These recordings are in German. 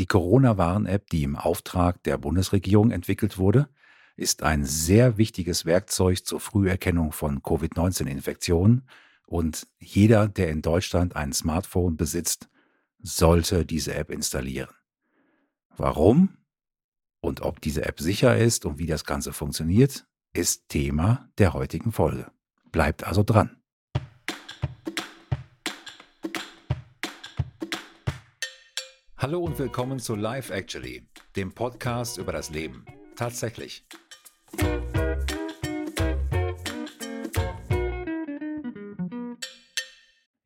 Die Corona-Warn-App, die im Auftrag der Bundesregierung entwickelt wurde, ist ein sehr wichtiges Werkzeug zur Früherkennung von Covid-19-Infektionen und jeder, der in Deutschland ein Smartphone besitzt, sollte diese App installieren. Warum und ob diese App sicher ist und wie das Ganze funktioniert, ist Thema der heutigen Folge. Bleibt also dran. Hallo und willkommen zu Life Actually, dem Podcast über das Leben. Tatsächlich.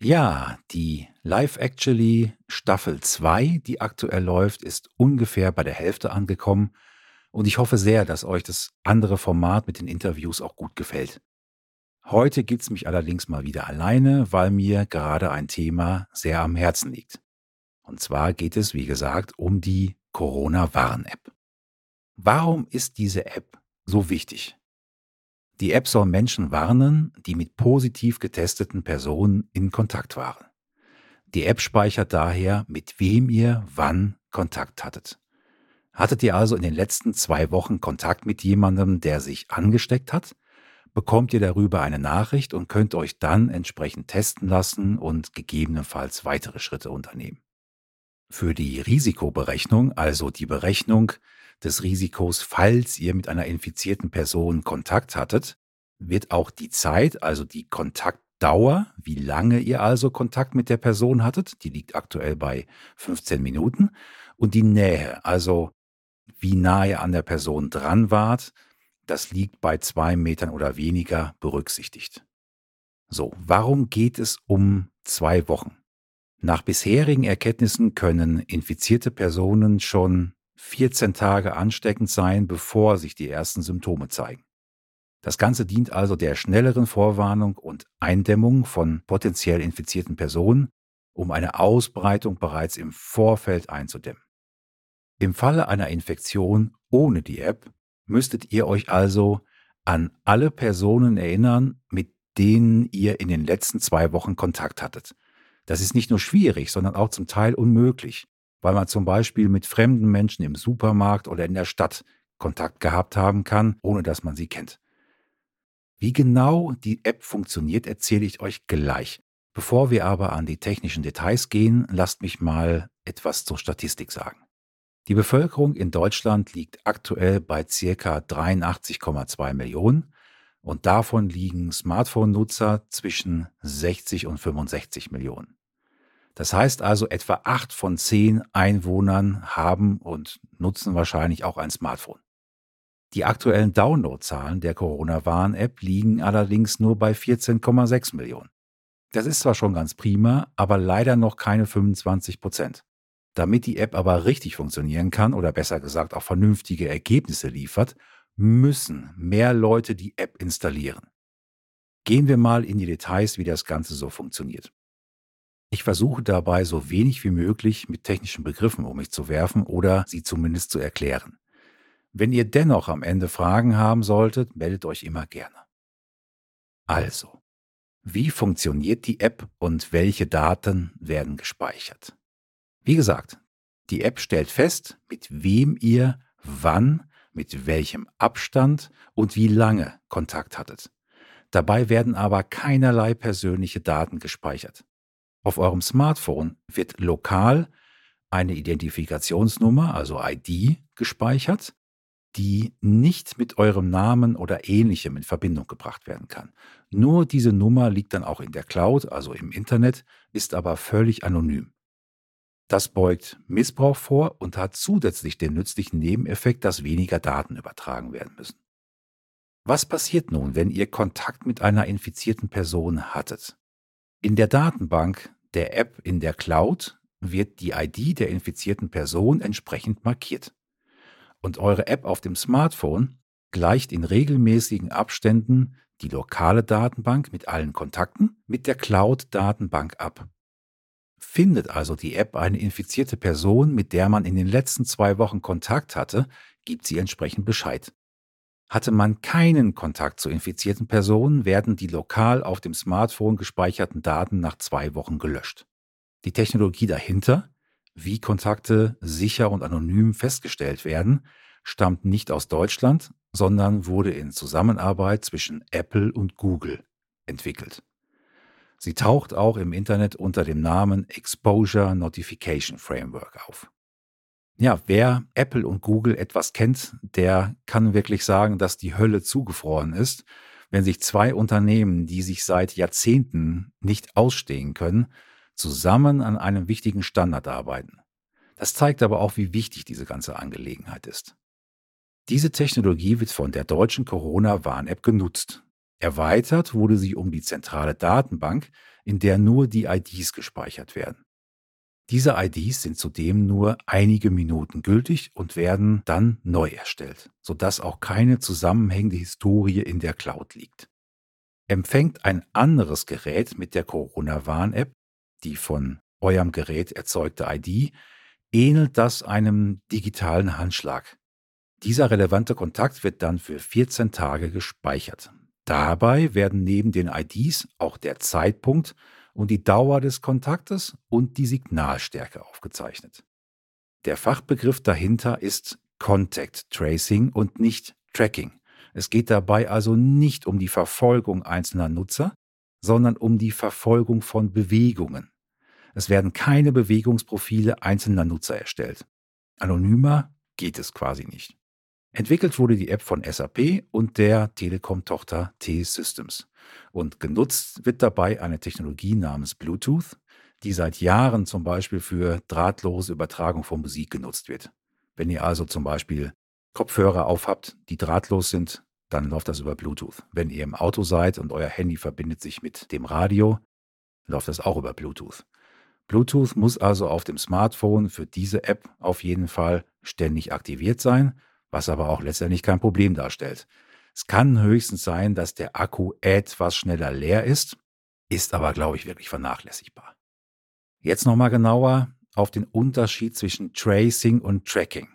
Ja, die Live Actually Staffel 2, die aktuell läuft, ist ungefähr bei der Hälfte angekommen und ich hoffe sehr, dass euch das andere Format mit den Interviews auch gut gefällt. Heute gibt es mich allerdings mal wieder alleine, weil mir gerade ein Thema sehr am Herzen liegt. Und zwar geht es, wie gesagt, um die Corona-Warn-App. Warum ist diese App so wichtig? Die App soll Menschen warnen, die mit positiv getesteten Personen in Kontakt waren. Die App speichert daher, mit wem ihr wann Kontakt hattet. Hattet ihr also in den letzten zwei Wochen Kontakt mit jemandem, der sich angesteckt hat? Bekommt ihr darüber eine Nachricht und könnt euch dann entsprechend testen lassen und gegebenenfalls weitere Schritte unternehmen. Für die Risikoberechnung, also die Berechnung des Risikos, falls ihr mit einer infizierten Person Kontakt hattet, wird auch die Zeit, also die Kontaktdauer, wie lange ihr also Kontakt mit der Person hattet, die liegt aktuell bei 15 Minuten, und die Nähe, also wie nahe ihr an der Person dran wart, das liegt bei zwei Metern oder weniger berücksichtigt. So, warum geht es um zwei Wochen? Nach bisherigen Erkenntnissen können infizierte Personen schon 14 Tage ansteckend sein, bevor sich die ersten Symptome zeigen. Das Ganze dient also der schnelleren Vorwarnung und Eindämmung von potenziell infizierten Personen, um eine Ausbreitung bereits im Vorfeld einzudämmen. Im Falle einer Infektion ohne die App müsstet ihr euch also an alle Personen erinnern, mit denen ihr in den letzten zwei Wochen Kontakt hattet. Das ist nicht nur schwierig, sondern auch zum Teil unmöglich, weil man zum Beispiel mit fremden Menschen im Supermarkt oder in der Stadt Kontakt gehabt haben kann, ohne dass man sie kennt. Wie genau die App funktioniert, erzähle ich euch gleich. Bevor wir aber an die technischen Details gehen, lasst mich mal etwas zur Statistik sagen. Die Bevölkerung in Deutschland liegt aktuell bei ca. 83,2 Millionen und davon liegen Smartphone-Nutzer zwischen 60 und 65 Millionen. Das heißt also, etwa acht von zehn Einwohnern haben und nutzen wahrscheinlich auch ein Smartphone. Die aktuellen Downloadzahlen der Corona-Warn-App liegen allerdings nur bei 14,6 Millionen. Das ist zwar schon ganz prima, aber leider noch keine 25 Prozent. Damit die App aber richtig funktionieren kann oder besser gesagt auch vernünftige Ergebnisse liefert, müssen mehr Leute die App installieren. Gehen wir mal in die Details, wie das Ganze so funktioniert. Ich versuche dabei so wenig wie möglich mit technischen Begriffen um mich zu werfen oder sie zumindest zu erklären. Wenn ihr dennoch am Ende Fragen haben solltet, meldet euch immer gerne. Also, wie funktioniert die App und welche Daten werden gespeichert? Wie gesagt, die App stellt fest, mit wem ihr wann mit welchem Abstand und wie lange Kontakt hattet. Dabei werden aber keinerlei persönliche Daten gespeichert. Auf eurem Smartphone wird lokal eine Identifikationsnummer, also ID, gespeichert, die nicht mit eurem Namen oder ähnlichem in Verbindung gebracht werden kann. Nur diese Nummer liegt dann auch in der Cloud, also im Internet, ist aber völlig anonym. Das beugt Missbrauch vor und hat zusätzlich den nützlichen Nebeneffekt, dass weniger Daten übertragen werden müssen. Was passiert nun, wenn ihr Kontakt mit einer infizierten Person hattet? In der Datenbank der App in der Cloud wird die ID der infizierten Person entsprechend markiert. Und eure App auf dem Smartphone gleicht in regelmäßigen Abständen die lokale Datenbank mit allen Kontakten mit der Cloud-Datenbank ab. Findet also die App eine infizierte Person, mit der man in den letzten zwei Wochen Kontakt hatte, gibt sie entsprechend Bescheid. Hatte man keinen Kontakt zu infizierten Personen, werden die lokal auf dem Smartphone gespeicherten Daten nach zwei Wochen gelöscht. Die Technologie dahinter, wie Kontakte sicher und anonym festgestellt werden, stammt nicht aus Deutschland, sondern wurde in Zusammenarbeit zwischen Apple und Google entwickelt. Sie taucht auch im Internet unter dem Namen Exposure Notification Framework auf. Ja, wer Apple und Google etwas kennt, der kann wirklich sagen, dass die Hölle zugefroren ist, wenn sich zwei Unternehmen, die sich seit Jahrzehnten nicht ausstehen können, zusammen an einem wichtigen Standard arbeiten. Das zeigt aber auch, wie wichtig diese ganze Angelegenheit ist. Diese Technologie wird von der deutschen Corona-Warn-App genutzt. Erweitert wurde sie um die zentrale Datenbank, in der nur die IDs gespeichert werden. Diese IDs sind zudem nur einige Minuten gültig und werden dann neu erstellt, sodass auch keine zusammenhängende Historie in der Cloud liegt. Empfängt ein anderes Gerät mit der Corona-Warn-App die von eurem Gerät erzeugte ID, ähnelt das einem digitalen Handschlag. Dieser relevante Kontakt wird dann für 14 Tage gespeichert. Dabei werden neben den IDs auch der Zeitpunkt und die Dauer des Kontaktes und die Signalstärke aufgezeichnet. Der Fachbegriff dahinter ist Contact Tracing und nicht Tracking. Es geht dabei also nicht um die Verfolgung einzelner Nutzer, sondern um die Verfolgung von Bewegungen. Es werden keine Bewegungsprofile einzelner Nutzer erstellt. Anonymer geht es quasi nicht. Entwickelt wurde die App von SAP und der Telekom-Tochter T-Systems. Und genutzt wird dabei eine Technologie namens Bluetooth, die seit Jahren zum Beispiel für drahtlose Übertragung von Musik genutzt wird. Wenn ihr also zum Beispiel Kopfhörer aufhabt, die drahtlos sind, dann läuft das über Bluetooth. Wenn ihr im Auto seid und euer Handy verbindet sich mit dem Radio, läuft das auch über Bluetooth. Bluetooth muss also auf dem Smartphone für diese App auf jeden Fall ständig aktiviert sein was aber auch letztendlich kein Problem darstellt. Es kann höchstens sein, dass der Akku etwas schneller leer ist, ist aber, glaube ich, wirklich vernachlässigbar. Jetzt nochmal genauer auf den Unterschied zwischen Tracing und Tracking.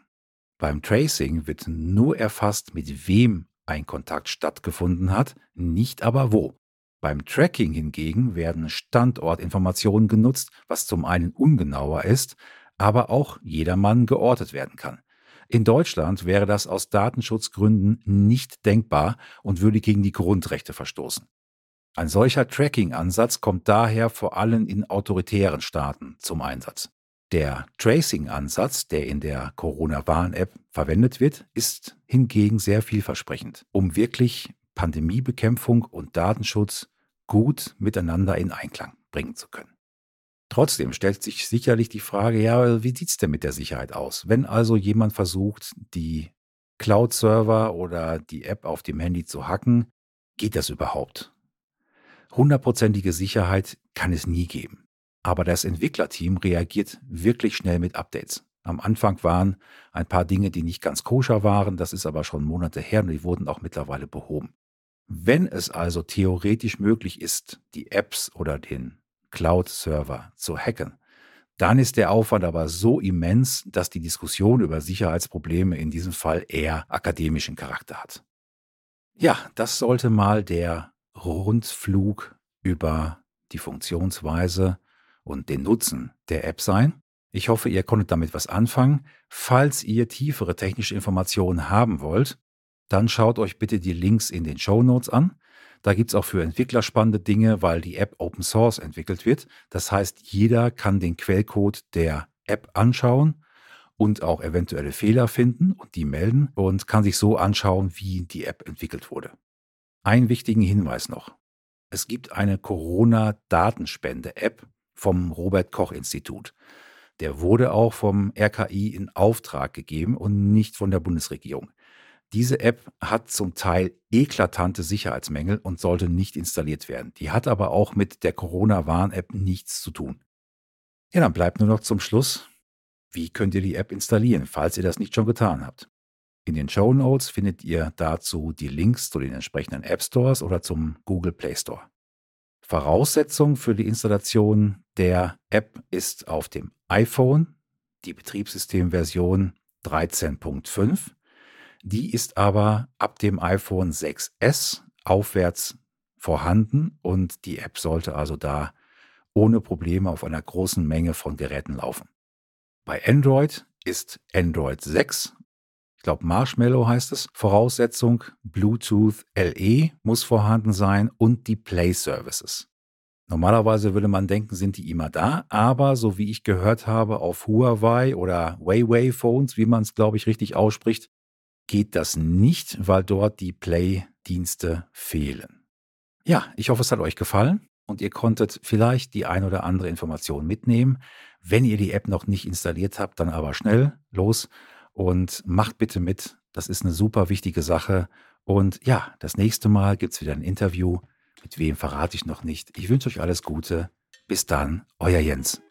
Beim Tracing wird nur erfasst, mit wem ein Kontakt stattgefunden hat, nicht aber wo. Beim Tracking hingegen werden Standortinformationen genutzt, was zum einen ungenauer ist, aber auch jedermann geortet werden kann. In Deutschland wäre das aus Datenschutzgründen nicht denkbar und würde gegen die Grundrechte verstoßen. Ein solcher Tracking-Ansatz kommt daher vor allem in autoritären Staaten zum Einsatz. Der Tracing-Ansatz, der in der Corona-Warn-App verwendet wird, ist hingegen sehr vielversprechend, um wirklich Pandemiebekämpfung und Datenschutz gut miteinander in Einklang bringen zu können. Trotzdem stellt sich sicherlich die Frage, ja, wie sieht's denn mit der Sicherheit aus? Wenn also jemand versucht, die Cloud-Server oder die App auf dem Handy zu hacken, geht das überhaupt? Hundertprozentige Sicherheit kann es nie geben. Aber das Entwicklerteam reagiert wirklich schnell mit Updates. Am Anfang waren ein paar Dinge, die nicht ganz koscher waren, das ist aber schon Monate her und die wurden auch mittlerweile behoben. Wenn es also theoretisch möglich ist, die Apps oder den Cloud-Server zu hacken, dann ist der Aufwand aber so immens, dass die Diskussion über Sicherheitsprobleme in diesem Fall eher akademischen Charakter hat. Ja, das sollte mal der Rundflug über die Funktionsweise und den Nutzen der App sein. Ich hoffe, ihr konntet damit was anfangen. Falls ihr tiefere technische Informationen haben wollt, dann schaut euch bitte die Links in den Show Notes an. Da gibt es auch für Entwickler spannende Dinge, weil die App Open Source entwickelt wird. Das heißt, jeder kann den Quellcode der App anschauen und auch eventuelle Fehler finden und die melden und kann sich so anschauen, wie die App entwickelt wurde. Einen wichtigen Hinweis noch. Es gibt eine Corona-Datenspende-App vom Robert Koch Institut. Der wurde auch vom RKI in Auftrag gegeben und nicht von der Bundesregierung. Diese App hat zum Teil eklatante Sicherheitsmängel und sollte nicht installiert werden. Die hat aber auch mit der Corona-Warn-App nichts zu tun. Ja, dann bleibt nur noch zum Schluss, wie könnt ihr die App installieren, falls ihr das nicht schon getan habt. In den Show Notes findet ihr dazu die Links zu den entsprechenden App Stores oder zum Google Play Store. Voraussetzung für die Installation der App ist auf dem iPhone die Betriebssystemversion 13.5 die ist aber ab dem iPhone 6S aufwärts vorhanden und die App sollte also da ohne Probleme auf einer großen Menge von Geräten laufen. Bei Android ist Android 6, ich glaube Marshmallow heißt es, Voraussetzung, Bluetooth LE muss vorhanden sein und die Play Services. Normalerweise würde man denken, sind die immer da, aber so wie ich gehört habe, auf Huawei oder Huawei Phones, wie man es glaube ich richtig ausspricht, geht das nicht, weil dort die Play-Dienste fehlen. Ja, ich hoffe, es hat euch gefallen und ihr konntet vielleicht die ein oder andere Information mitnehmen. Wenn ihr die App noch nicht installiert habt, dann aber schnell los und macht bitte mit. Das ist eine super wichtige Sache. Und ja, das nächste Mal gibt es wieder ein Interview mit wem verrate ich noch nicht. Ich wünsche euch alles Gute. Bis dann, euer Jens.